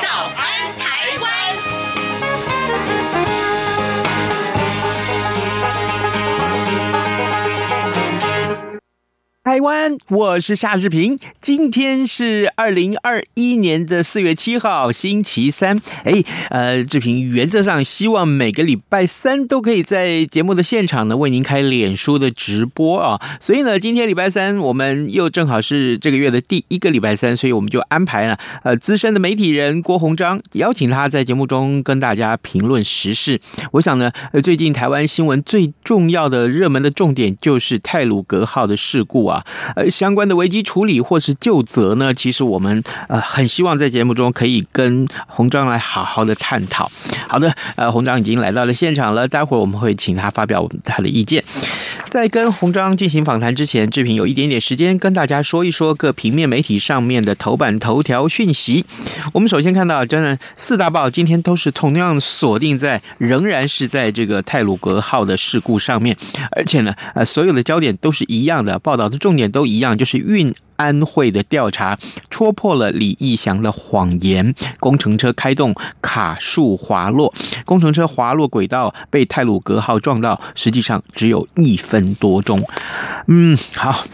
早安台湾》。台湾，我是夏志平。今天是二零二一年的四月七号，星期三。哎，呃，志平原则上希望每个礼拜三都可以在节目的现场呢为您开脸书的直播啊。所以呢，今天礼拜三我们又正好是这个月的第一个礼拜三，所以我们就安排了呃资深的媒体人郭鸿章，邀请他在节目中跟大家评论时事。我想呢，呃，最近台湾新闻最重要的热门的重点就是泰鲁格号的事故啊。呃，相关的危机处理或是究责呢，其实我们呃很希望在节目中可以跟鸿章来好好的探讨。好的，呃，鸿章已经来到了现场了，待会儿我们会请他发表他的意见。在跟鸿章进行访谈之前，志平有一点点时间跟大家说一说各平面媒体上面的头版头条讯息。我们首先看到，真的四大报今天都是同样锁定在，仍然是在这个泰鲁格号的事故上面，而且呢，呃，所有的焦点都是一样的，报道的重重点都一样，就是运安会的调查戳破了李义祥的谎言，工程车开动卡树滑落，工程车滑落轨道被泰鲁格号撞到，实际上只有一分多钟。嗯，好。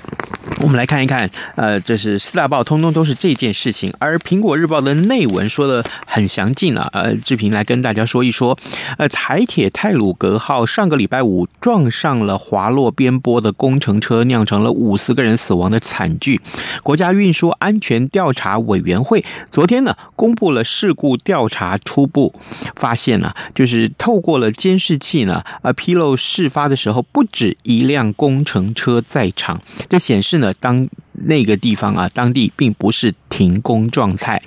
我们来看一看，呃，这是四大报，通通都是这件事情。而苹果日报的内文说的很详尽啊，呃，志平来跟大家说一说，呃，台铁泰鲁格号上个礼拜五撞上了滑落边坡的工程车，酿成了五十个人死亡的惨剧。国家运输安全调查委员会昨天呢，公布了事故调查初步发现呢，就是透过了监视器呢，呃，披露事发的时候不止一辆工程车在场，这显示呢。当那个地方啊，当地并不是停工状态，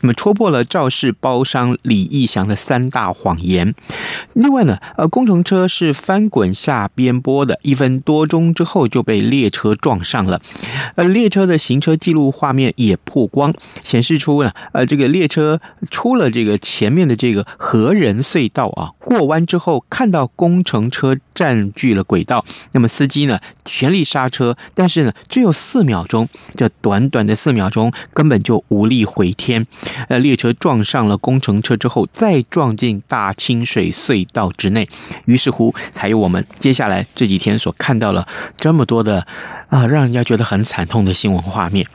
那么戳破了肇事包商李义祥的三大谎言。另外呢，呃，工程车是翻滚下边坡的，一分多钟之后就被列车撞上了。呃，列车的行车记录画面也曝光，显示出呢，呃，这个列车出了这个前面的这个和仁隧道啊，过弯之后看到工程车占据了轨道，那么司机呢全力刹车，但是呢只有四秒中，这短短的四秒钟根本就无力回天。呃，列车撞上了工程车之后，再撞进大清水隧道之内，于是乎才有我们接下来这几天所看到了这么多的啊，让人家觉得很惨痛的新闻画面。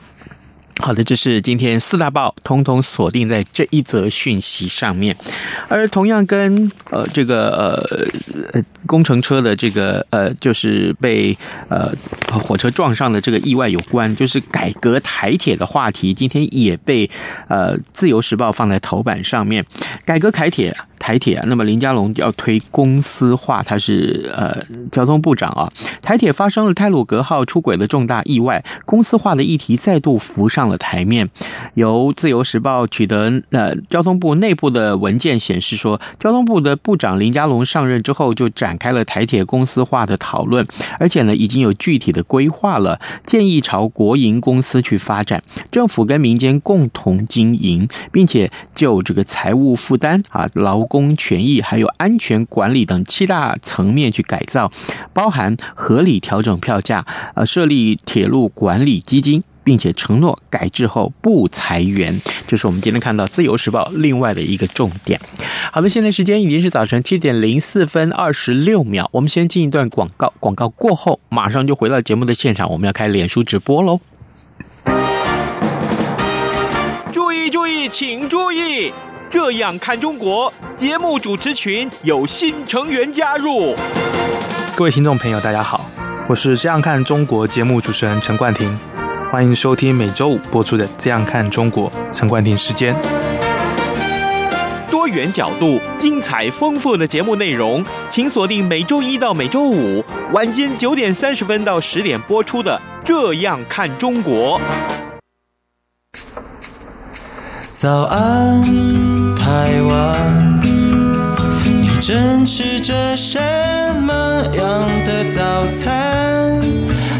好的，这是今天四大报通通锁定在这一则讯息上面，而同样跟呃这个呃工程车的这个呃就是被呃火车撞上的这个意外有关，就是改革台铁的话题，今天也被呃自由时报放在头版上面，改革台铁。台铁，那么林佳龙要推公司化，他是呃交通部长啊。台铁发生了泰鲁格号出轨的重大意外，公司化的议题再度浮上了台面。由自由时报取得呃交通部内部的文件显示说，交通部的部长林佳龙上任之后就展开了台铁公司化的讨论，而且呢已经有具体的规划了，建议朝国营公司去发展，政府跟民间共同经营，并且就这个财务负担啊劳。工权益还有安全管理等七大层面去改造，包含合理调整票价，呃，设立铁路管理基金，并且承诺改制后不裁员，这是我们今天看到《自由时报》另外的一个重点。好的，现在时间已经是早晨七点零四分二十六秒，我们先进一段广告，广告过后马上就回到节目的现场，我们要开脸书直播喽！注意注意，请注意！这样看中国节目主持群有新成员加入。各位听众朋友，大家好，我是这样看中国节目主持人陈冠廷，欢迎收听每周五播出的《这样看中国》陈冠廷时间。多元角度、精彩丰富的节目内容，请锁定每周一到每周五晚间九点三十分到十点播出的《这样看中国》。早安，台湾，你正吃着什么样的早餐？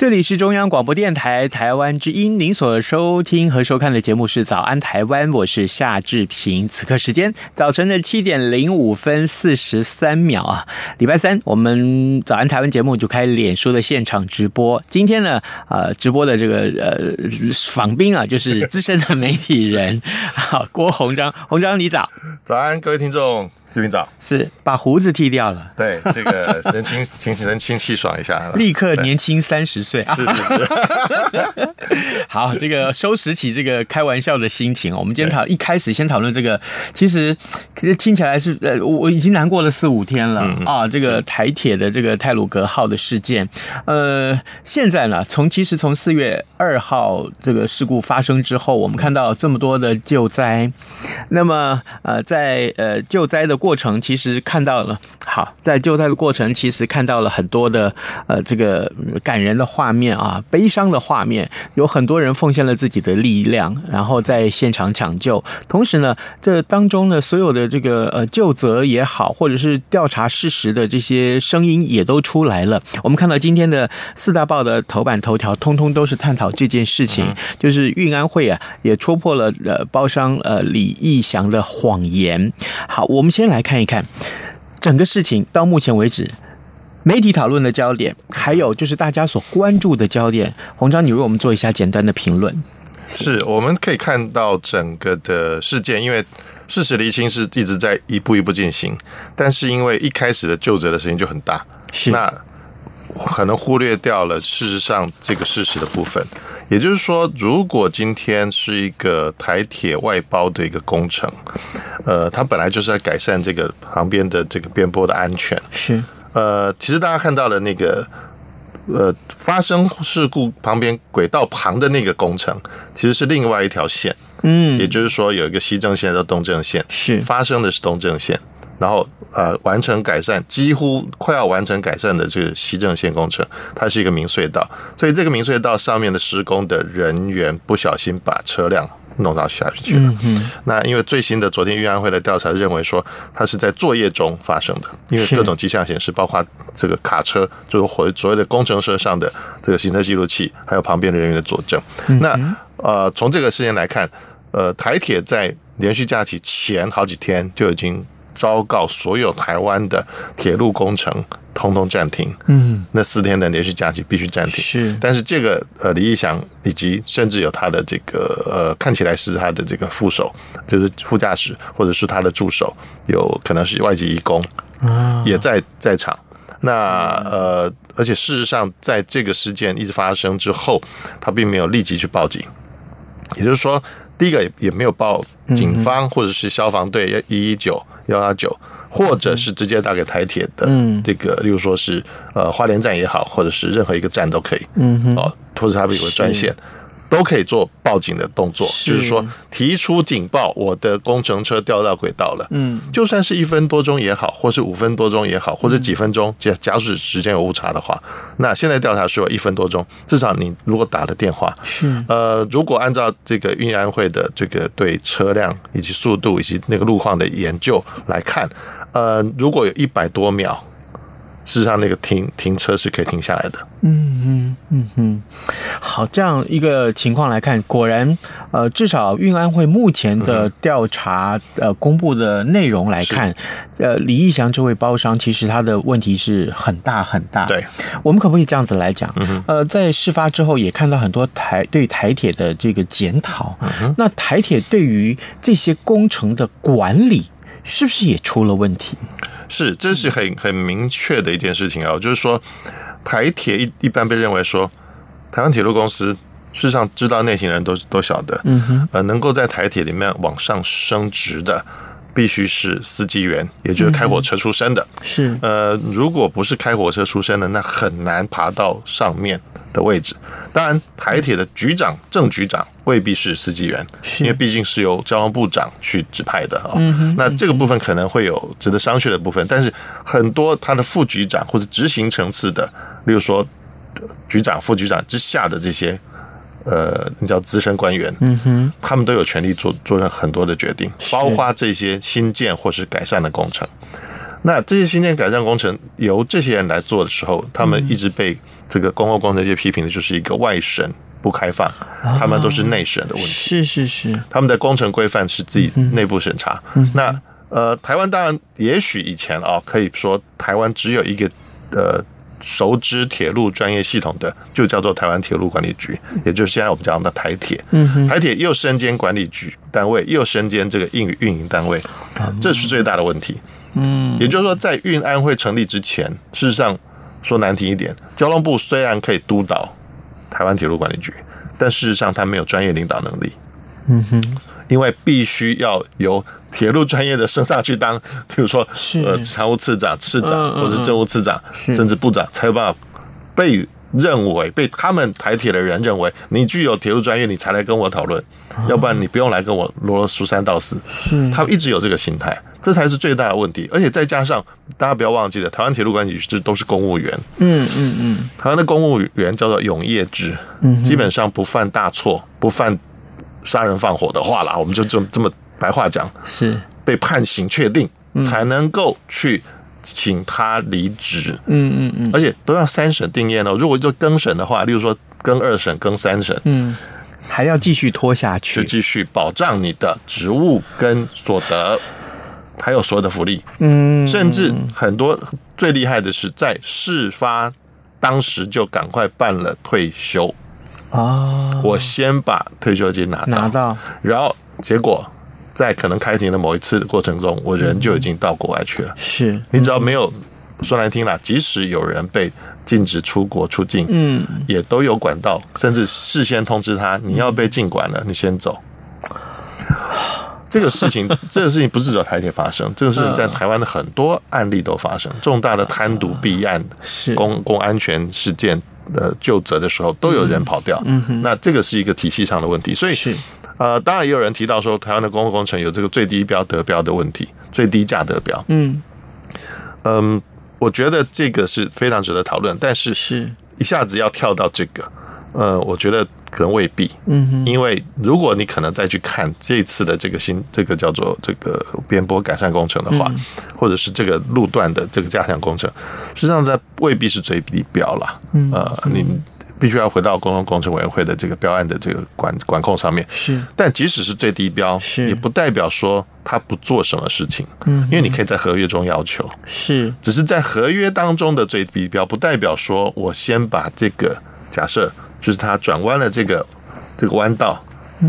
这里是中央广播电台台湾之音，您所收听和收看的节目是《早安台湾》，我是夏志平。此刻时间早晨的七点零五分四十三秒啊，礼拜三我们《早安台湾》节目就开脸书的现场直播。今天呢，呃，直播的这个呃访宾啊，就是资深的媒体人，好，郭鸿章，鸿章你早，早安，各位听众。志平早，是把胡子剃掉了，对，这个 人清清人清气爽一下，立刻年轻三十岁，是是是。好，这个收拾起这个开玩笑的心情，我们今天讨一开始先讨论这个，其实其实听起来是呃，我已经难过了四五天了。啊，这个台铁的这个泰鲁格号的事件，呃，现在呢，从其实从四月二号这个事故发生之后，我们看到这么多的救灾，那么呃，在呃救灾的。过程其实看到了，好，在救灾的过程其实看到了很多的呃这个感人的画面啊，悲伤的画面，有很多人奉献了自己的力量，然后在现场抢救。同时呢，这当中呢，所有的这个呃救责也好，或者是调查事实的这些声音也都出来了。我们看到今天的四大报的头版头条，通通都是探讨这件事情，就是运安会啊也戳破了呃包商呃李义祥的谎言。好，我们先。来看一看整个事情到目前为止，媒体讨论的焦点，还有就是大家所关注的焦点。红章，你为我们做一下简单的评论。是，我们可以看到整个的事件，因为事实厘清是一直在一步一步进行，但是因为一开始的就责的声音就很大，是那可能忽略掉了事实上这个事实的部分。也就是说，如果今天是一个台铁外包的一个工程，呃，它本来就是在改善这个旁边的这个边坡的安全。是，呃，其实大家看到了那个，呃，发生事故旁边轨道旁的那个工程，其实是另外一条线。嗯，也就是说，有一个西正线到东正线，是发生的是东正线。然后，呃，完成改善，几乎快要完成改善的这个西正线工程，它是一个明隧道，所以这个明隧道上面的施工的人员不小心把车辆弄到下去了。嗯，那因为最新的昨天运安会的调查认为说，它是在作业中发生的，因为各种迹象显示，包括这个卡车，就是所谓的工程车上的这个行车记录器，还有旁边的人员的佐证。那呃，从这个事件来看，呃，台铁在连续假期前好几天就已经。昭告所有台湾的铁路工程通通暂停。嗯，那四天的连续假期必须暂停。是，但是这个呃李义祥以及甚至有他的这个呃看起来是他的这个副手，就是副驾驶或者是他的助手，有可能是外籍义工，也在在场。那呃，而且事实上，在这个事件一直发生之后，他并没有立即去报警，也就是说，第一个也也没有报警方或者是消防队一一九。幺幺九，或者是直接打给台铁的这个，例如说是呃花莲站也好，或者是任何一个站都可以，哦，或者他们有个专线。都可以做报警的动作，就是说提出警报，我的工程车掉到轨道了。嗯，就算是一分多钟也好，或是五分多钟也好，或者几分钟，假假使时间有误差的话，那现在调查说一分多钟，至少你如果打了电话，是呃，如果按照这个运安会的这个对车辆以及速度以及那个路况的研究来看，呃，如果有一百多秒。事实上，那个停停车是可以停下来的。嗯嗯嗯嗯，好，这样一个情况来看，果然，呃，至少运安会目前的调查呃公布的内容来看，呃，李义祥这位包商其实他的问题是很大很大。对，我们可不可以这样子来讲？呃，在事发之后也看到很多台对台铁的这个检讨。那台铁对于这些工程的管理，是不是也出了问题？是，这是很很明确的一件事情啊，就是说，台铁一一般被认为说，台湾铁路公司事实上知道内情人都都晓得，嗯哼，呃，能够在台铁里面往上升职的，必须是司机员，也就是开火车出身的。是，呃，如果不是开火车出身的，那很难爬到上面的位置。当然，台铁的局长、正局长未必是司机员，因为毕竟是由交通部长去指派的啊。那这个部分可能会有值得商榷的部分，但是很多他的副局长或者执行层次的，例如说局长、副局长之下的这些。呃，你叫资深官员，嗯哼，他们都有权利做做很多的决定，包括这些新建或是改善的工程。那这些新建改善工程由这些人来做的时候，他们一直被这个公共工程界批评的就是一个外审不开放，他们都是内审的问题。是是是，他们的工程规范是自己内部审查。那呃，台湾当然也许以前啊，可以说台湾只有一个呃。熟知铁路专业系统的，就叫做台湾铁路管理局，也就是现在我们讲的台铁。嗯台铁又身兼管理局单位，又身兼这个运运营单位，这是最大的问题。嗯，也就是说，在运安会成立之前，事实上说难听一点，交通部虽然可以督导台湾铁路管理局，但事实上他没有专业领导能力。嗯哼。因为必须要由铁路专业的升上去当，比如说呃常务次长、次长，或者是政务次长，甚至部长，才有办法被认为被他们台铁的人认为你具有铁路专业，你才来跟我讨论，要不然你不用来跟我啰啰数三道四。是，他们一直有这个心态，这才是最大的问题。而且再加上大家不要忘记了，台湾铁路管理局这都是公务员。嗯嗯嗯，台湾的公务员叫做永业制，基本上不犯大错，不犯。杀人放火的话啦，我们就这么这么白话讲，是被判刑确定才能够去请他离职。嗯嗯嗯，而且都要三审定谳哦。如果就更审的话，例如说更二审、更三审，嗯，还要继续拖下去，就继续保障你的职务跟所得，还有所有的福利。嗯，甚至很多最厉害的是在事发当时就赶快办了退休。哦，我先把退休金拿到，拿到，然后结果在可能开庭的某一次的过程中，我人就已经到国外去了。是，你只要没有说难听了，即使有人被禁止出国出境，嗯，也都有管道，甚至事先通知他，你要被禁管了，你先走。这个事情，这个事情不是只有台铁发生，这个事情在台湾的很多案例都发生，重大的贪渎弊案、公公安全事件。的就责的时候都有人跑掉，嗯哼，那这个是一个体系上的问题，所以是。呃，当然也有人提到说，台湾的公共工程有这个最低标得标的问题，最低价得标，嗯。嗯，我觉得这个是非常值得讨论，但是是。一下子要跳到这个，呃，我觉得。可能未必，嗯哼，因为如果你可能再去看这次的这个新这个叫做这个边坡改善工程的话，或者是这个路段的这个加强工程，实际上在未必是最低标了，嗯，呃，你必须要回到公共工程委员会的这个标案的这个管管控上面，是，但即使是最低标，是。也不代表说他不做什么事情，嗯，因为你可以在合约中要求，是，只是在合约当中的最低标，不代表说我先把这个假设。就是他转弯的这个这个弯道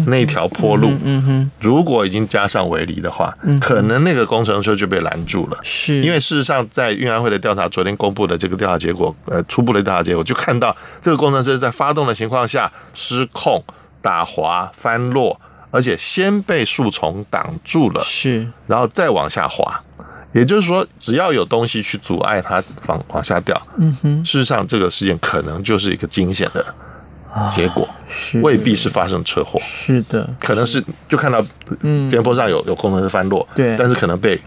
那条坡路，嗯哼，如果已经加上围篱的话，可能那个工程车就被拦住了。是，因为事实上在运安会的调查，昨天公布的这个调查结果，呃，初步的调查结果就看到这个工程车在发动的情况下失控打滑翻落，而且先被树丛挡住了，是，然后再往下滑。也就是说，只要有东西去阻碍它往往下掉，嗯哼，事实上这个事件可能就是一个惊险的。结果是。未必是发生车祸，是的，可能是就看到边坡上有有工程车翻落，对，但是可能被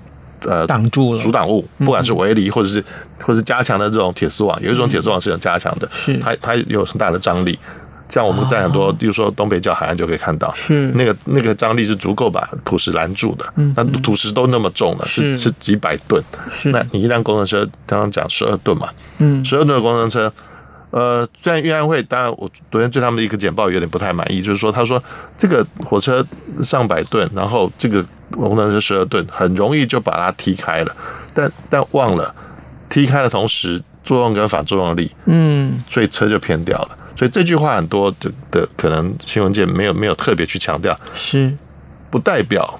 呃挡住了。阻挡物，不管是围篱或者是或是加强的这种铁丝网，有一种铁丝网是有加强的，是。它它有很大的张力，像我们在很多比如说东北角海岸就可以看到，是。那个那个张力是足够把土石拦住的，那土石都那么重了，是。是几百吨，是。那你一辆工程车刚刚讲十二吨嘛，嗯，十二吨的工程车。呃，虽然运安会，当然我昨天对他们的一个简报有点不太满意，就是说，他说这个火车上百吨，然后这个工程车十二吨，很容易就把它踢开了，但但忘了踢开的同时，作用跟反作用力，嗯，所以车就偏掉了。所以这句话很多的的可能新闻界没有没有特别去强调，是。不代表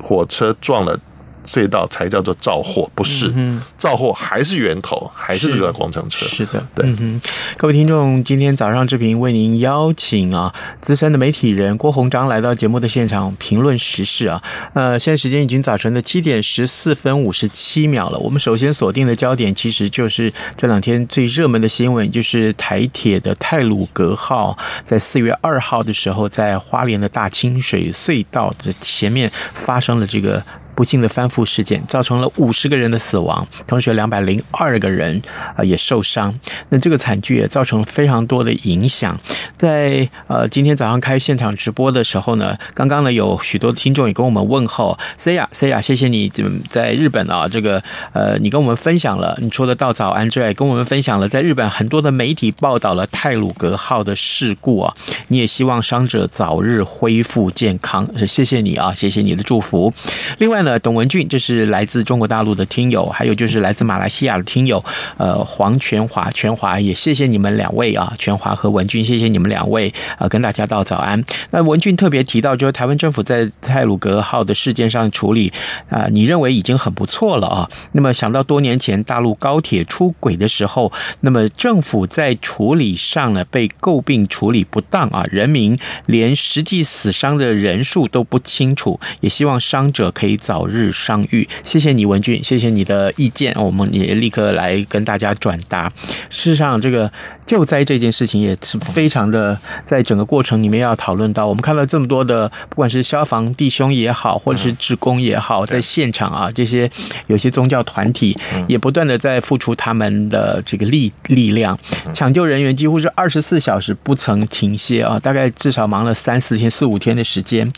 火车撞了隧道才叫做造货，不是嗯造货还是源头，还是这个工程车。是，是的，对、嗯。各位听众，今天早上志平为您邀请啊资深的媒体人郭鸿章来到节目的现场评论时事啊。呃，现在时间已经早晨的七点十四分五十七秒了。我们首先锁定的焦点其实就是这两天最热门的新闻，就是台铁的泰鲁格号在四月二号的时候，在花莲的大清水隧道的前面发生了这个。不幸的翻覆事件造成了五十个人的死亡，同时两百零二个人啊也受伤。那这个惨剧也造成了非常多的影响。在呃今天早上开现场直播的时候呢，刚刚呢有许多听众也跟我们问候，Saya Saya，谢谢你在日本啊，这个呃你跟我们分享了，你除了道早安之外，跟我们分享了在日本很多的媒体报道了泰鲁格号的事故啊，你也希望伤者早日恢复健康，谢谢你啊，谢谢你的祝福。另外。那董文俊，这是来自中国大陆的听友，还有就是来自马来西亚的听友，呃，黄全华，全华也谢谢你们两位啊，全华和文俊，谢谢你们两位啊，跟大家道早安。那文俊特别提到，就是台湾政府在泰鲁格号的事件上处理啊，你认为已经很不错了啊。那么想到多年前大陆高铁出轨的时候，那么政府在处理上呢被诟病处理不当啊，人民连实际死伤的人数都不清楚，也希望伤者可以早。早日伤愈，谢谢你文俊，谢谢你的意见，我们也立刻来跟大家转达。事实上，这个救灾这件事情也是非常的，在整个过程里面要讨论到，我们看到这么多的，不管是消防弟兄也好，或者是职工也好，在现场啊，这些有些宗教团体也不断的在付出他们的这个力力量，抢救人员几乎是二十四小时不曾停歇啊，大概至少忙了三四天、四五天的时间，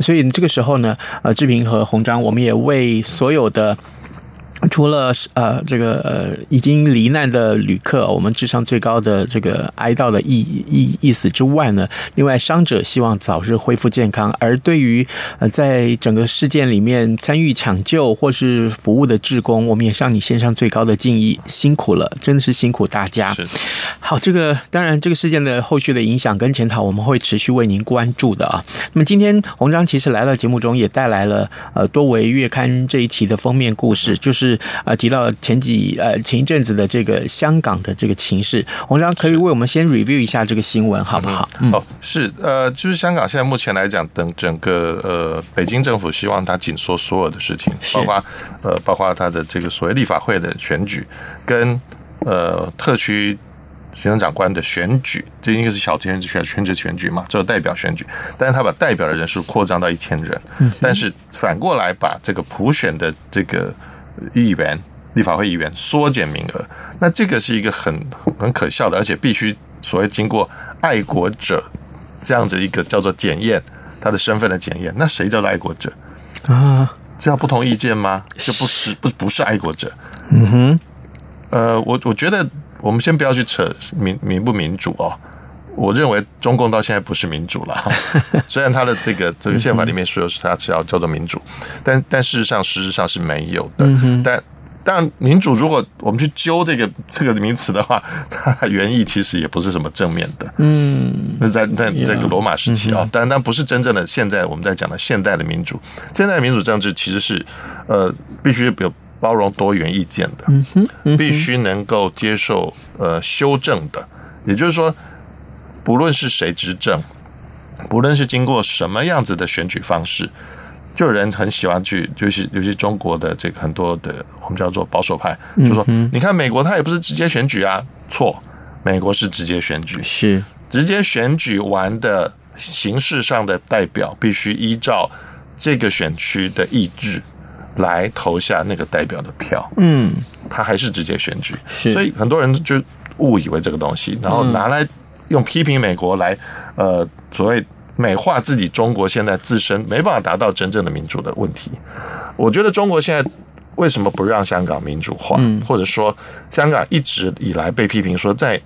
所以这个时候呢，呃，志平和红章。我们也为所有的。除了呃这个呃已经罹难的旅客，我们致上最高的这个哀悼的意意意思之外呢，另外伤者希望早日恢复健康。而对于呃在整个事件里面参与抢救或是服务的志工，我们也向你献上最高的敬意，辛苦了，真的是辛苦大家。是。好，这个当然这个事件的后续的影响跟检讨，我们会持续为您关注的啊。那么今天红章其实来到节目中也带来了呃多维月刊这一期的封面故事，就是。啊，提到前几呃前一阵子的这个香港的这个情势，洪章可以为我们先 review 一下这个新闻，好不好？嗯，哦，是呃，就是香港现在目前来讲，等整个呃北京政府希望他紧缩所有的事情，包括呃包括他的这个所谓立法会的选举，跟呃特区行政长官的选举，这应该是小选举选选举选举嘛，只有代表选举，但是他把代表的人数扩张到一千人，但是反过来把这个普选的这个。议员、立法会议员缩减名额，那这个是一个很很可笑的，而且必须所谓经过爱国者这样子一个叫做检验他的身份的检验。那谁叫做爱国者啊？这样不同意见吗？就不是不不是爱国者。嗯哼，呃，我我觉得我们先不要去扯民民不民主哦。我认为中共到现在不是民主了，虽然他的这个这个宪法里面说是他是要叫做民主，但但事实上实质上是没有的。但但民主如果我们去揪这个这个名词的话，它原意其实也不是什么正面的。嗯，那在在这个罗马时期啊，但但不是真正的现在我们在讲的现代的民主。现代的民主政治其实是呃必须有包容多元意见的，必须能够接受呃修正的，也就是说。不论是谁执政，不论是经过什么样子的选举方式，就有人很喜欢去，就是尤其中国的这个很多的我们叫做保守派，就说你看美国他也不是直接选举啊，错，美国是直接选举，是。直接选举完的形式上的代表必须依照这个选区的意志来投下那个代表的票，嗯，他还是直接选举，是，所以很多人就误以为这个东西，然后拿来。用批评美国来，呃，所谓美化自己中国现在自身没办法达到真正的民主的问题。我觉得中国现在为什么不让香港民主化，或者说香港一直以来被批评说在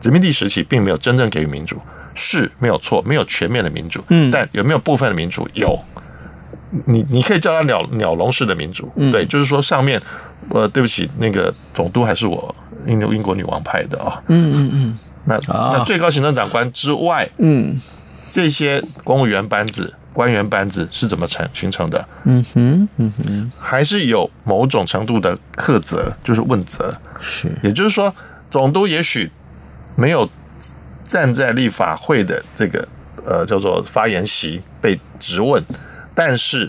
殖民地时期并没有真正给予民主，是没有错，没有全面的民主。嗯，但有没有部分的民主？有。你你可以叫它鸟鸟笼式的民主，对，就是说上面，呃，对不起，那个总督还是我英英国女王派的啊。嗯嗯嗯。那那最高行政长官之外，嗯，这些公务员班子官员班子是怎么成形成的？嗯哼，嗯哼，还是有某种程度的克责，就是问责。是，也就是说，总督也许没有站在立法会的这个呃叫做发言席被质问，但是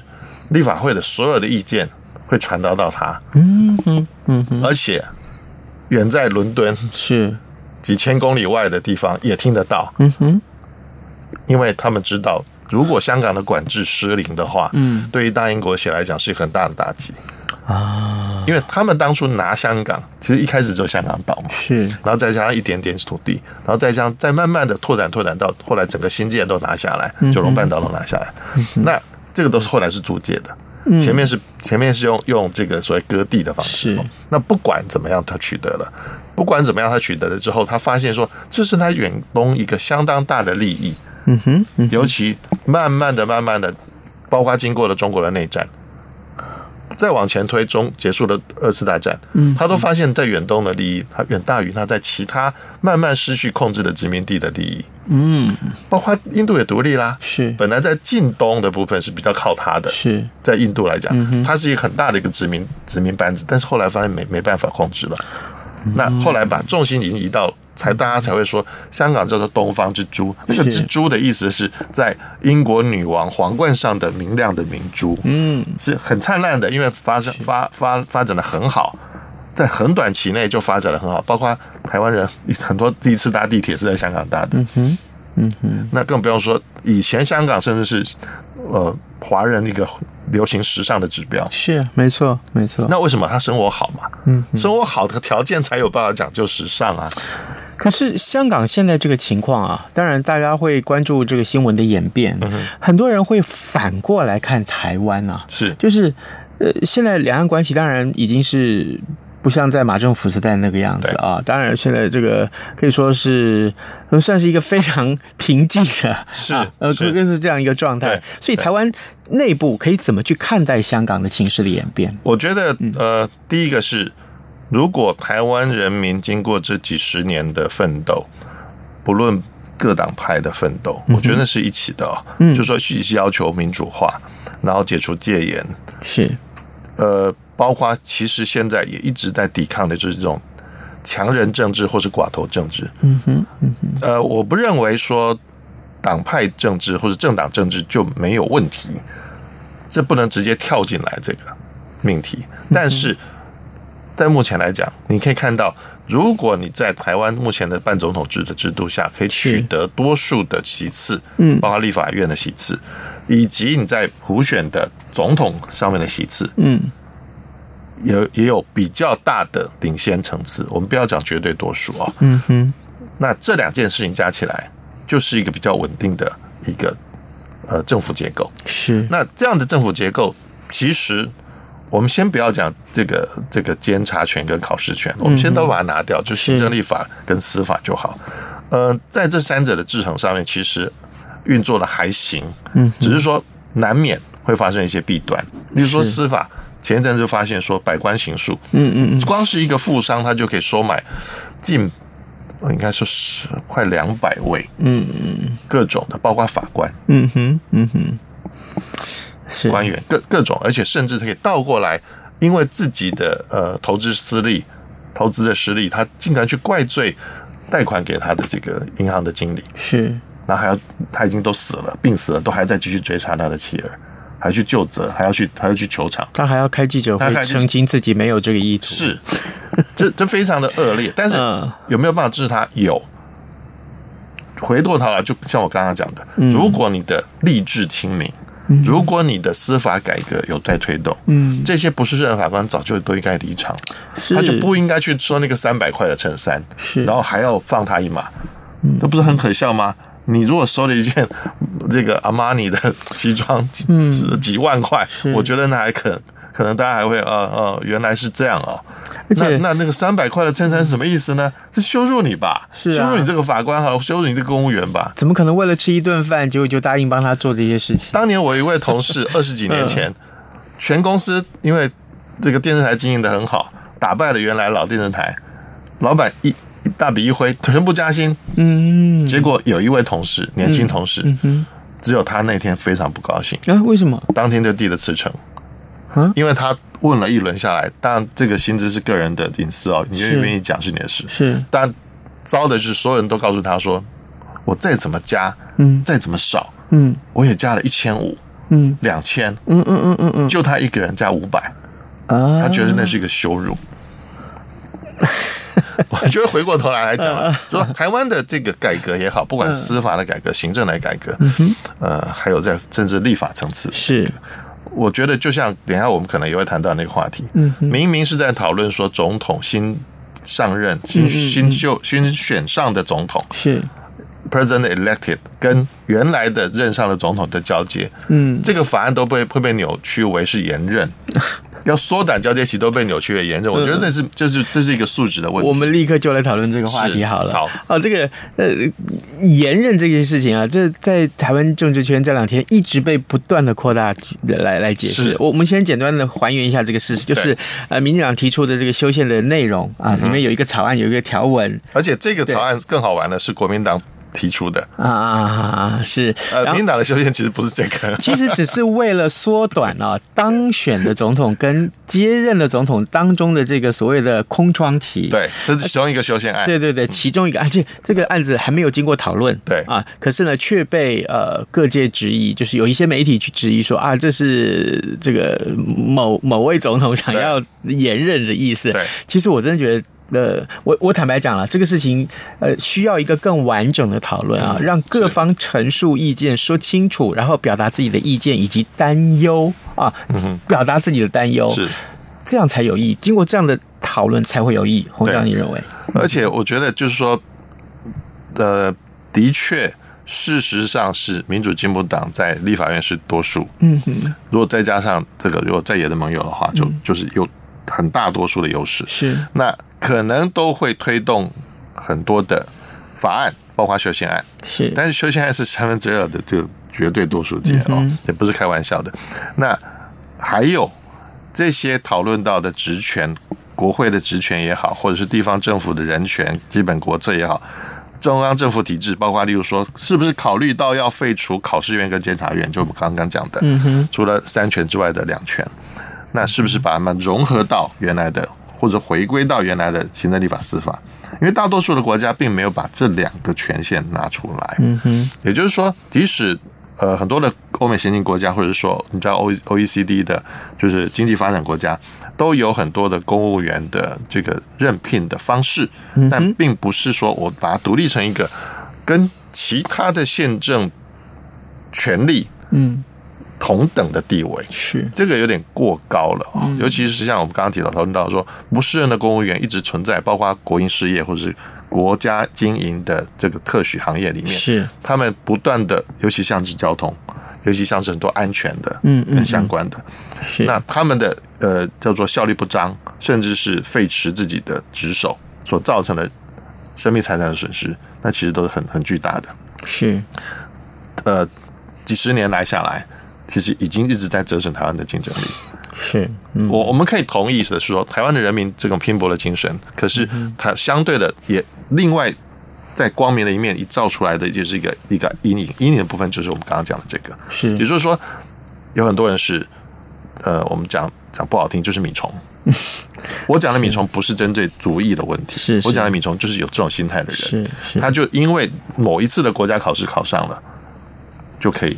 立法会的所有的意见会传达到他。嗯哼，嗯哼，而且远在伦敦是几千公里外的地方也听得到。嗯哼，因为他们知道。如果香港的管制失灵的话，嗯，对于大英国协来讲是很大的打击。啊，因为他们当初拿香港，其实一开始就香港岛嘛，是，然后再加上一点点土地，然后再加上再慢慢的拓展拓展到后来整个新界都拿下来，九龙半岛都拿下来，那这个都是后来是租界的，前面是前面是用用这个所谓割地的方式，那不管怎么样他取得了，不管怎么样他取得了之后，他发现说这是他远东一个相当大的利益。嗯哼，嗯哼，尤其慢慢的、慢慢的，包括经过了中国的内战，再往前推中结束了二次大战，嗯，他都发现，在远东的利益，它远大于他在其他慢慢失去控制的殖民地的利益，嗯，包括印度也独立啦，是，本来在近东的部分是比较靠他的，是。在印度来讲，它是一个很大的一个殖民殖民班子，但是后来发现没没办法控制了，那后来把重心已经移到。才大家才会说香港叫做东方之珠，那个之珠的意思是在英国女王皇冠上的明亮的明珠，嗯，是很灿烂的，因为发生发发发展的很好，在很短期内就发展的很好，包括台湾人很多第一次搭地铁是在香港搭的，嗯哼，嗯哼，那更不用说以前香港甚至是呃华人一个流行时尚的指标，是没错没错。那为什么他生活好嘛？嗯，生活好的条件才有办法讲究时尚啊。可是香港现在这个情况啊，当然大家会关注这个新闻的演变，嗯、很多人会反过来看台湾啊，是就是呃，现在两岸关系当然已经是不像在马政府时代那个样子啊，当然现在这个可以说是算是一个非常平静的，是呃，可更是这样一个状态。所以台湾内部可以怎么去看待香港的情势的演变？我觉得呃，第一个是。如果台湾人民经过这几十年的奋斗，不论各党派的奋斗，我觉得是一起的。嗯，就说一起要求民主化，然后解除戒严，是，呃，包括其实现在也一直在抵抗的就是这种强人政治或是寡头政治。嗯哼，嗯哼，呃，我不认为说党派政治或者政党政治就没有问题，这不能直接跳进来这个命题，但是。在目前来讲，你可以看到，如果你在台湾目前的半总统制的制度下，可以取得多数的席次，嗯，包括立法院的席次，以及你在普选的总统上面的席次，嗯，也也有比较大的领先层次。我们不要讲绝对多数啊，嗯哼，那这两件事情加起来，就是一个比较稳定的一个呃政府结构。是，那这样的政府结构，其实。我们先不要讲这个这个监察权跟考试权，我们先都把它拿掉，就行政立法跟司法就好。呃，在这三者的制衡上面，其实运作的还行，嗯，只是说难免会发生一些弊端。比如说司法，前一阵就发现说百官行诉，嗯嗯嗯，光是一个富商他就可以收买近，应该说是快两百位，嗯嗯，各种的，包括法官，嗯哼，嗯哼。官员各各种，而且甚至可以倒过来，因为自己的呃投资失利、投资的失利，他竟然去怪罪贷款给他的这个银行的经理，是，然后还要他已经都死了、病死了，都还在继续追查他的妻儿，还去就责，还要去还要去球场，他还要开记者会澄清自己没有这个意图，是，这这非常的恶劣。但是有没有办法治他？有。回过头来，就像我刚刚讲的，如果你的吏治清明。如果你的司法改革有在推动，嗯，这些不是任法官早就都应该离场，他就不应该去说那个三百块的衬衫，是，然后还要放他一马，这不是很可笑吗？你如果收了一件这个阿玛尼的西装，嗯，几万块，我觉得那还可。可能大家还会啊啊，原来是这样啊！而且那那那个三百块的衬衫是什么意思呢？是羞辱你吧？是羞辱你这个法官，还有羞辱你这个公务员吧？怎么可能为了吃一顿饭，结果就答应帮他做这些事情？当年我一位同事 二十几年前，全公司因为这个电视台经营的很好，打败了原来老电视台，老板一大笔一挥，全部加薪。嗯，结果有一位同事，年轻同事，只有他那天非常不高兴啊？为什么？当天就递了辞呈。啊，因为他问了一轮下来，当然这个薪资是个人的隐私哦，你愿不愿意讲是你的事。是，但糟的是，所有人都告诉他说，我再怎么加，嗯，再怎么少，嗯，我也加了一千五，嗯，两千，嗯嗯嗯嗯嗯，就他一个人加五百，啊，他觉得那是一个羞辱。我觉得回过头来来讲，说台湾的这个改革也好，不管司法的改革、行政来改革，呃，还有在政治立法层次是。我觉得就像等一下我们可能也会谈到那个话题，嗯，明明是在讨论说总统新上任、新新就新选上的总统是。President elected 跟原来的任上的总统的交接，嗯，这个法案都被会被扭曲为是延任。要缩短交接期都被扭曲的严重，我觉得那是这是这是一个素质的问题。我们立刻就来讨论这个话题好了。好，哦，这个呃延任这件事情啊，这在台湾政治圈这两天一直被不断的扩大来来解释。我我们先简单的还原一下这个事实，就是呃民进党提出的这个修宪的内容啊，里面有一个草案，有一个条文，而且这个草案更好玩的是国民党。提出的啊是呃，民进党的修宪其实不是这个，其实只是为了缩短啊当选的总统跟接任的总统当中的这个所谓的空窗期。对，这是其中一个修宪案。对对对，其中一个，而且这个案子还没有经过讨论。对啊，可是呢，却被呃各界质疑，就是有一些媒体去质疑说啊，这是这个某某位总统想要延任的意思。对，其实我真的觉得。呃，我我坦白讲了，这个事情呃需要一个更完整的讨论啊，让各方陈述意见说清楚，然后表达自己的意见以及担忧啊，表达自己的担忧，是这样才有意义。经过这样的讨论才会有意义。洪教授，你认为？而且我觉得就是说，呃，的确，事实上是民主进步党在立法院是多数。嗯哼，如果再加上这个，如果在野的盟友的话，就就是有很大多数的优势。是那。可能都会推动很多的法案，包括修宪案。是，但是修宪案是三分之二的这个绝对多数件哦，也不是开玩笑的。那还有这些讨论到的职权，国会的职权也好，或者是地方政府的人权、基本国策也好，中央政府体制，包括例如说，是不是考虑到要废除考试院跟监察院，就我们刚刚讲的，嗯哼，除了三权之外的两权，那是不是把它们融合到原来的？或者回归到原来的行政、立法、司法，因为大多数的国家并没有把这两个权限拿出来。嗯哼，也就是说，即使呃很多的欧美先进国家，或者说你知道 O O E C D 的，就是经济发展国家，都有很多的公务员的这个任聘的方式，但并不是说我把它独立成一个跟其他的宪政权利，嗯。同等的地位。是。这个有点过高了啊，尤其是像我们刚刚提到讨论到说，不适任的公务员一直存在，包括国营事业或者是国家经营的这个特许行业里面，是。他们不断的，尤其像是交通，尤其像是很多安全的，嗯嗯，相关的，是。那他们的呃叫做效率不彰，甚至是废弛自己的职守所造成的生命财产的损失，那其实都是很很巨大的，是。呃几十年来下来。其实已经一直在折损台湾的竞争力。是，嗯、我我们可以同意的是说，台湾的人民这种拼搏的精神，可是它相对的也另外在光明的一面一照出来的，就是一个一个阴影。阴影的部分就是我们刚刚讲的这个，是，也就是说，有很多人是，呃，我们讲讲不好听，就是米虫。我讲的米虫不是针对族裔的问题，是，我讲的米虫就是有这种心态的人，是，是，他就因为某一次的国家考试考上了，就可以。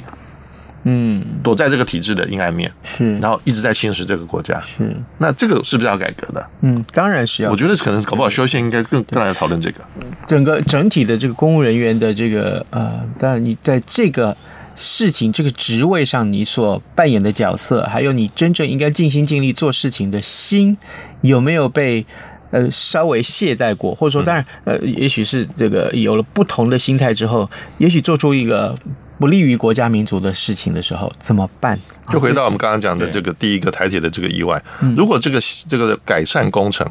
嗯，躲在这个体制的阴暗面是，然后一直在侵蚀这个国家是。那这个是不是要改革的？嗯，当然是要。我觉得可能搞不好修宪应该更更来讨论这个。整个整体的这个公务人员的这个呃，当然你在这个事情这个职位上，你所扮演的角色，还有你真正应该尽心尽力做事情的心，有没有被呃稍微懈怠过？或者说，当然呃，也许是这个有了不同的心态之后，也许做出一个。不利于国家民族的事情的时候怎么办？就回到我们刚刚讲的这个第一个台铁的这个意外。如果这个这个改善工程，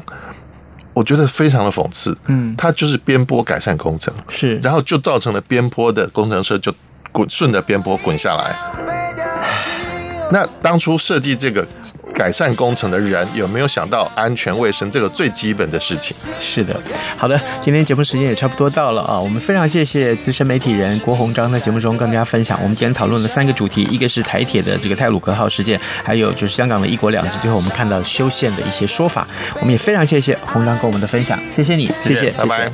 我觉得非常的讽刺。嗯，它就是边坡改善工程是，然后就造成了边坡的工程车就滚顺着边坡滚下来。那当初设计这个改善工程的人有没有想到安全卫生这个最基本的事情？是的，好的，今天节目时间也差不多到了啊，我们非常谢谢资深媒体人郭鸿章在节目中跟大家分享。我们今天讨论了三个主题，一个是台铁的这个泰鲁阁号事件，还有就是香港的一国两制，最后我们看到修宪的一些说法。我们也非常谢谢鸿章跟我们的分享，谢谢你，谢谢，拜拜。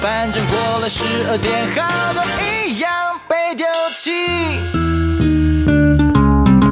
反正过了十二点，好多一样被丢弃。